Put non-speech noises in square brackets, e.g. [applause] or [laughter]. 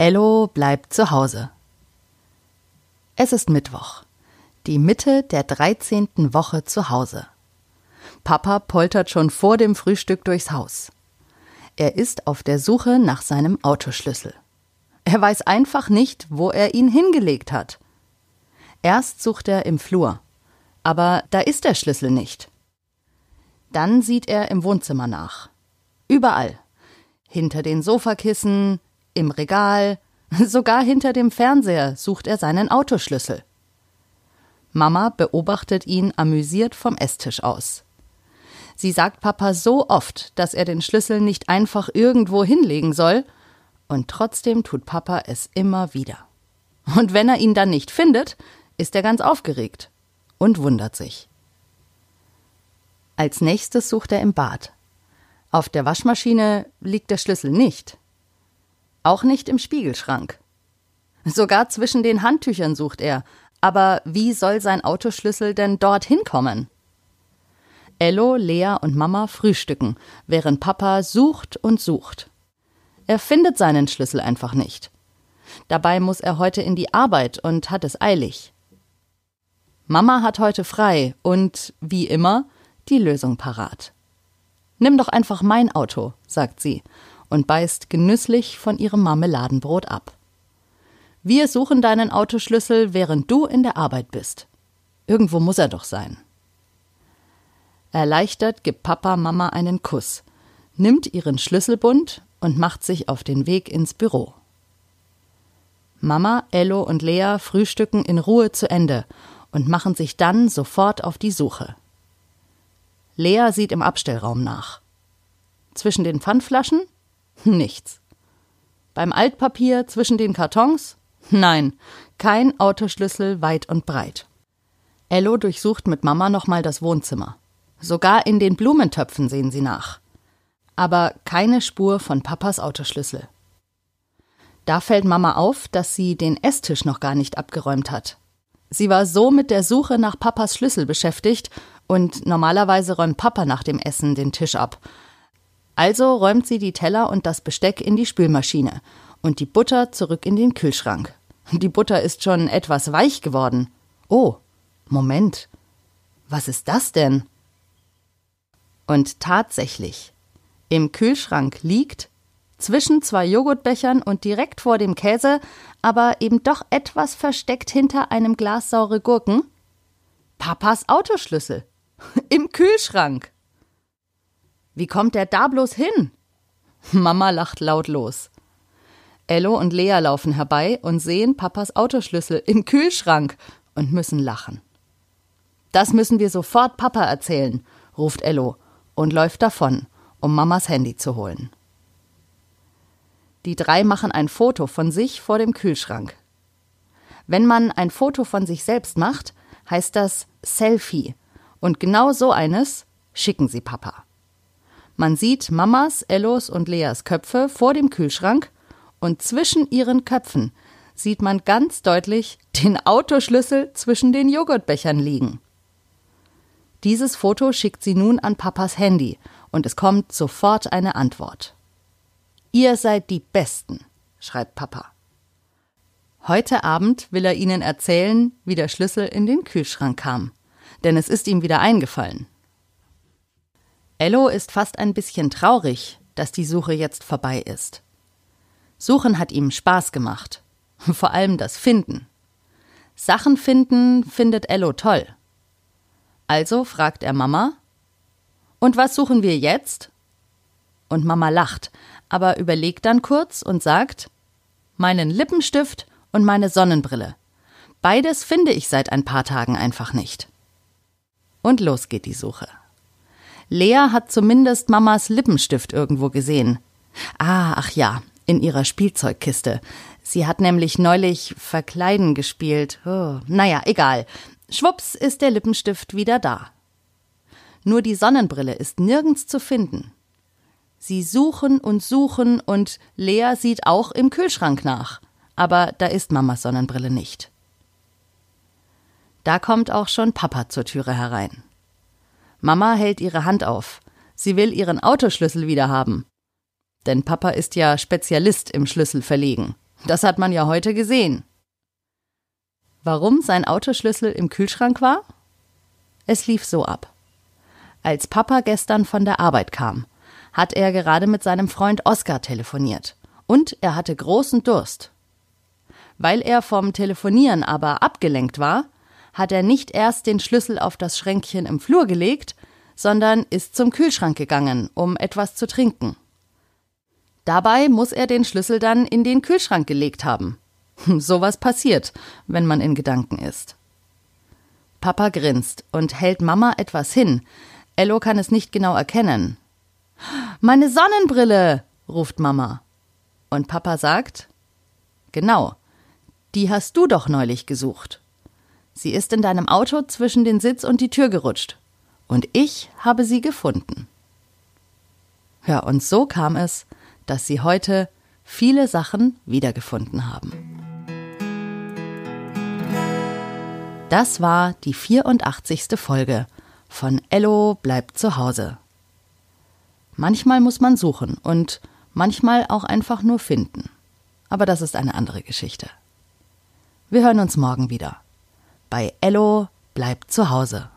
Ello bleibt zu Hause. Es ist Mittwoch, die Mitte der 13. Woche zu Hause. Papa poltert schon vor dem Frühstück durchs Haus. Er ist auf der Suche nach seinem Autoschlüssel. Er weiß einfach nicht, wo er ihn hingelegt hat. Erst sucht er im Flur, aber da ist der Schlüssel nicht. Dann sieht er im Wohnzimmer nach. Überall. Hinter den Sofakissen, im Regal, [laughs] sogar hinter dem Fernseher sucht er seinen Autoschlüssel. Mama beobachtet ihn amüsiert vom Esstisch aus. Sie sagt Papa so oft, dass er den Schlüssel nicht einfach irgendwo hinlegen soll, und trotzdem tut Papa es immer wieder. Und wenn er ihn dann nicht findet, ist er ganz aufgeregt und wundert sich. Als nächstes sucht er im Bad. Auf der Waschmaschine liegt der Schlüssel nicht. Auch nicht im Spiegelschrank. Sogar zwischen den Handtüchern sucht er. Aber wie soll sein Autoschlüssel denn dorthin kommen? Ello, Lea und Mama frühstücken, während Papa sucht und sucht. Er findet seinen Schlüssel einfach nicht. Dabei muss er heute in die Arbeit und hat es eilig. Mama hat heute frei und, wie immer, die Lösung parat. Nimm doch einfach mein Auto, sagt sie und beißt genüsslich von ihrem Marmeladenbrot ab. Wir suchen deinen Autoschlüssel, während du in der Arbeit bist. Irgendwo muss er doch sein. Erleichtert gibt Papa Mama einen Kuss, nimmt ihren Schlüsselbund und macht sich auf den Weg ins Büro. Mama, Ello und Lea frühstücken in Ruhe zu Ende und machen sich dann sofort auf die Suche. Lea sieht im Abstellraum nach. Zwischen den Pfandflaschen? Nichts. Beim Altpapier zwischen den Kartons? Nein, kein Autoschlüssel weit und breit. Ello durchsucht mit Mama nochmal das Wohnzimmer. Sogar in den Blumentöpfen sehen sie nach aber keine Spur von Papas Autoschlüssel. Da fällt Mama auf, dass sie den Esstisch noch gar nicht abgeräumt hat. Sie war so mit der Suche nach Papas Schlüssel beschäftigt und normalerweise räumt Papa nach dem Essen den Tisch ab. Also räumt sie die Teller und das Besteck in die Spülmaschine und die Butter zurück in den Kühlschrank. Die Butter ist schon etwas weich geworden. Oh, Moment. Was ist das denn? Und tatsächlich, im Kühlschrank liegt, zwischen zwei Joghurtbechern und direkt vor dem Käse, aber eben doch etwas versteckt hinter einem Glas saure Gurken, Papas Autoschlüssel. [laughs] Im Kühlschrank. Wie kommt der da bloß hin? Mama lacht laut los. Ello und Lea laufen herbei und sehen Papas Autoschlüssel im Kühlschrank und müssen lachen. Das müssen wir sofort Papa erzählen, ruft Ello und läuft davon um Mamas Handy zu holen. Die drei machen ein Foto von sich vor dem Kühlschrank. Wenn man ein Foto von sich selbst macht, heißt das Selfie. Und genau so eines schicken sie Papa. Man sieht Mamas, Ellos und Leas Köpfe vor dem Kühlschrank und zwischen ihren Köpfen sieht man ganz deutlich den Autoschlüssel zwischen den Joghurtbechern liegen. Dieses Foto schickt sie nun an Papas Handy und es kommt sofort eine Antwort. Ihr seid die Besten, schreibt Papa. Heute Abend will er Ihnen erzählen, wie der Schlüssel in den Kühlschrank kam, denn es ist ihm wieder eingefallen. Ello ist fast ein bisschen traurig, dass die Suche jetzt vorbei ist. Suchen hat ihm Spaß gemacht, [laughs] vor allem das Finden. Sachen finden findet Ello toll. Also fragt er Mama, und was suchen wir jetzt? Und Mama lacht, aber überlegt dann kurz und sagt Meinen Lippenstift und meine Sonnenbrille. Beides finde ich seit ein paar Tagen einfach nicht. Und los geht die Suche. Lea hat zumindest Mamas Lippenstift irgendwo gesehen. Ah, ach ja, in ihrer Spielzeugkiste. Sie hat nämlich neulich Verkleiden gespielt. Oh, naja, egal. Schwupps ist der Lippenstift wieder da. Nur die Sonnenbrille ist nirgends zu finden. Sie suchen und suchen und Lea sieht auch im Kühlschrank nach. Aber da ist Mamas Sonnenbrille nicht. Da kommt auch schon Papa zur Türe herein. Mama hält ihre Hand auf. Sie will ihren Autoschlüssel wieder haben. Denn Papa ist ja Spezialist im Schlüssel verlegen. Das hat man ja heute gesehen. Warum sein Autoschlüssel im Kühlschrank war? Es lief so ab. Als Papa gestern von der Arbeit kam, hat er gerade mit seinem Freund Oskar telefoniert. Und er hatte großen Durst. Weil er vom Telefonieren aber abgelenkt war, hat er nicht erst den Schlüssel auf das Schränkchen im Flur gelegt, sondern ist zum Kühlschrank gegangen, um etwas zu trinken. Dabei muss er den Schlüssel dann in den Kühlschrank gelegt haben. Sowas passiert, wenn man in Gedanken ist. Papa grinst und hält Mama etwas hin. Ello kann es nicht genau erkennen. Meine Sonnenbrille, ruft Mama. Und Papa sagt, Genau, die hast du doch neulich gesucht. Sie ist in deinem Auto zwischen den Sitz und die Tür gerutscht. Und ich habe sie gefunden. Ja, und so kam es, dass sie heute viele Sachen wiedergefunden haben. Das war die 84. Folge von Ello bleibt zu Hause. Manchmal muss man suchen und manchmal auch einfach nur finden. Aber das ist eine andere Geschichte. Wir hören uns morgen wieder. Bei Ello bleibt zu Hause.